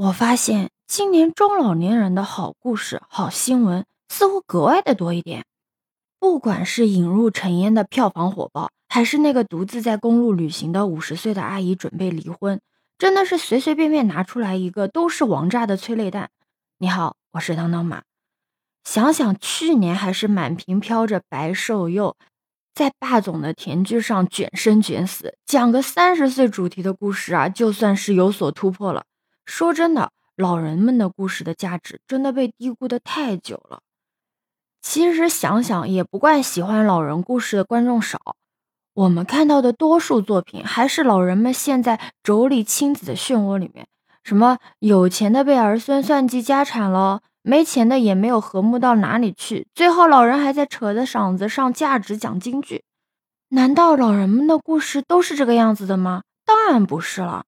我发现今年中老年人的好故事、好新闻似乎格外的多一点。不管是引入尘烟的票房火爆，还是那个独自在公路旅行的五十岁的阿姨准备离婚，真的是随随便便拿出来一个都是王炸的催泪弹。你好，我是当当马。想想去年还是满屏飘着白瘦幼，在霸总的甜剧上卷生卷死，讲个三十岁主题的故事啊，就算是有所突破了。说真的，老人们的故事的价值真的被低估的太久了。其实想想也不怪喜欢老人故事的观众少，我们看到的多数作品还是老人们陷在妯娌亲子的漩涡里面，什么有钱的被儿孙算计家产了，没钱的也没有和睦到哪里去，最后老人还在扯着嗓子上价值讲京剧。难道老人们的故事都是这个样子的吗？当然不是了。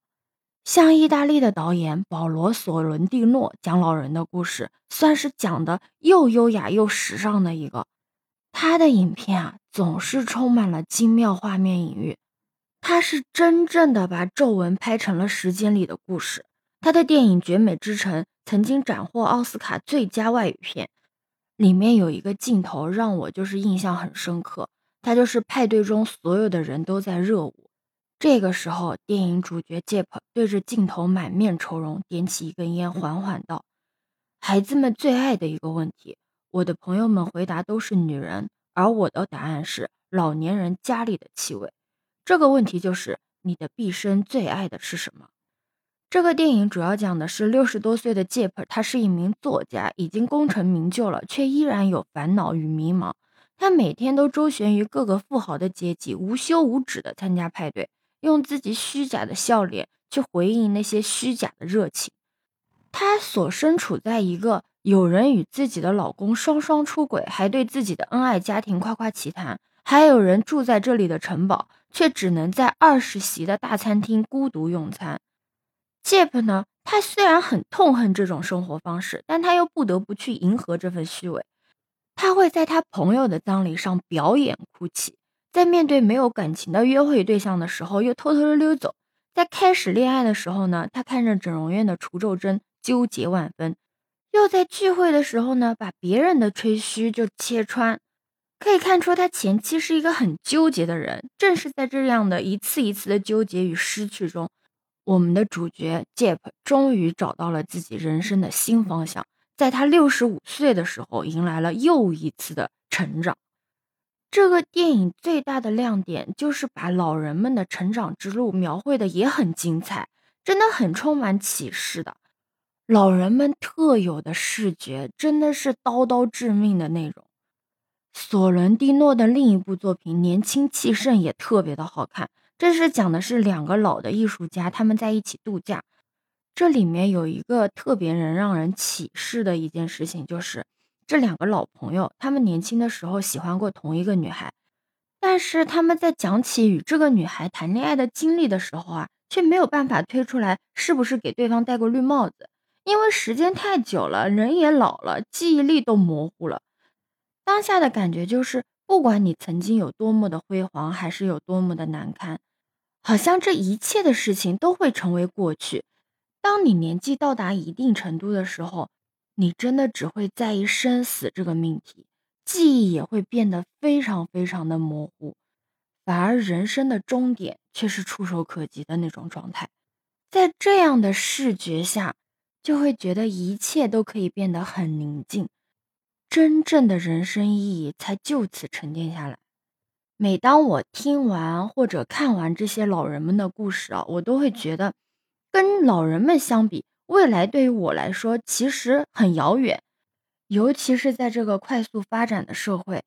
像意大利的导演保罗·索伦蒂诺讲老人的故事，算是讲的又优雅又时尚的一个。他的影片啊，总是充满了精妙画面隐喻。他是真正的把皱纹拍成了时间里的故事。他的电影《绝美之城》曾经斩获奥斯卡最佳外语片，里面有一个镜头让我就是印象很深刻，他就是派对中所有的人都在热舞。这个时候，电影主角 Jeep 对着镜头满面愁容，点起一根烟，缓缓道：“孩子们最爱的一个问题。”我的朋友们回答都是女人，而我的答案是老年人家里的气味。这个问题就是你的毕生最爱的是什么？这个电影主要讲的是六十多岁的 Jeep，他是一名作家，已经功成名就了，却依然有烦恼与迷茫。他每天都周旋于各个富豪的阶级，无休无止的参加派对。用自己虚假的笑脸去回应那些虚假的热情。她所身处在一个有人与自己的老公双双出轨，还对自己的恩爱家庭夸夸其谈；还有人住在这里的城堡，却只能在二十席的大餐厅孤独用餐。Jeep 呢？他虽然很痛恨这种生活方式，但他又不得不去迎合这份虚伪。他会在他朋友的葬礼上表演哭泣。在面对没有感情的约会对象的时候，又偷偷的溜走；在开始恋爱的时候呢，他看着整容院的除皱针纠结万分；又在聚会的时候呢，把别人的吹嘘就切穿。可以看出，他前期是一个很纠结的人。正是在这样的一次一次的纠结与失去中，我们的主角 Jeep 终于找到了自己人生的新方向。在他六十五岁的时候，迎来了又一次的成长。这个电影最大的亮点就是把老人们的成长之路描绘的也很精彩，真的很充满启示的。老人们特有的视觉真的是刀刀致命的那种。索伦蒂诺的另一部作品《年轻气盛》也特别的好看，这是讲的是两个老的艺术家他们在一起度假。这里面有一个特别能让人启示的一件事情，就是。这两个老朋友，他们年轻的时候喜欢过同一个女孩，但是他们在讲起与这个女孩谈恋爱的经历的时候啊，却没有办法推出来是不是给对方戴过绿帽子，因为时间太久了，人也老了，记忆力都模糊了。当下的感觉就是，不管你曾经有多么的辉煌，还是有多么的难堪，好像这一切的事情都会成为过去。当你年纪到达一定程度的时候。你真的只会在意生死这个命题，记忆也会变得非常非常的模糊，反而人生的终点却是触手可及的那种状态。在这样的视觉下，就会觉得一切都可以变得很宁静，真正的人生意义才就此沉淀下来。每当我听完或者看完这些老人们的故事啊，我都会觉得，跟老人们相比。未来对于我来说其实很遥远，尤其是在这个快速发展的社会，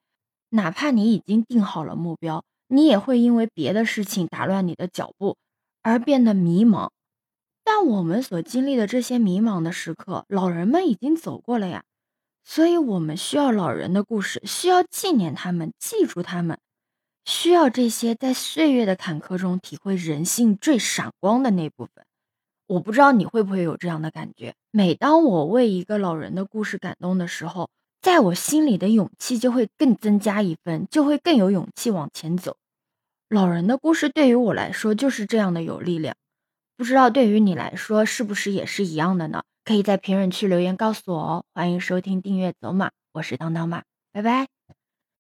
哪怕你已经定好了目标，你也会因为别的事情打乱你的脚步而变得迷茫。但我们所经历的这些迷茫的时刻，老人们已经走过了呀，所以我们需要老人的故事，需要纪念他们，记住他们，需要这些在岁月的坎坷中体会人性最闪光的那部分。我不知道你会不会有这样的感觉。每当我为一个老人的故事感动的时候，在我心里的勇气就会更增加一分，就会更有勇气往前走。老人的故事对于我来说就是这样的有力量。不知道对于你来说是不是也是一样的呢？可以在评论区留言告诉我哦。欢迎收听订阅走马，我是当当马，拜拜。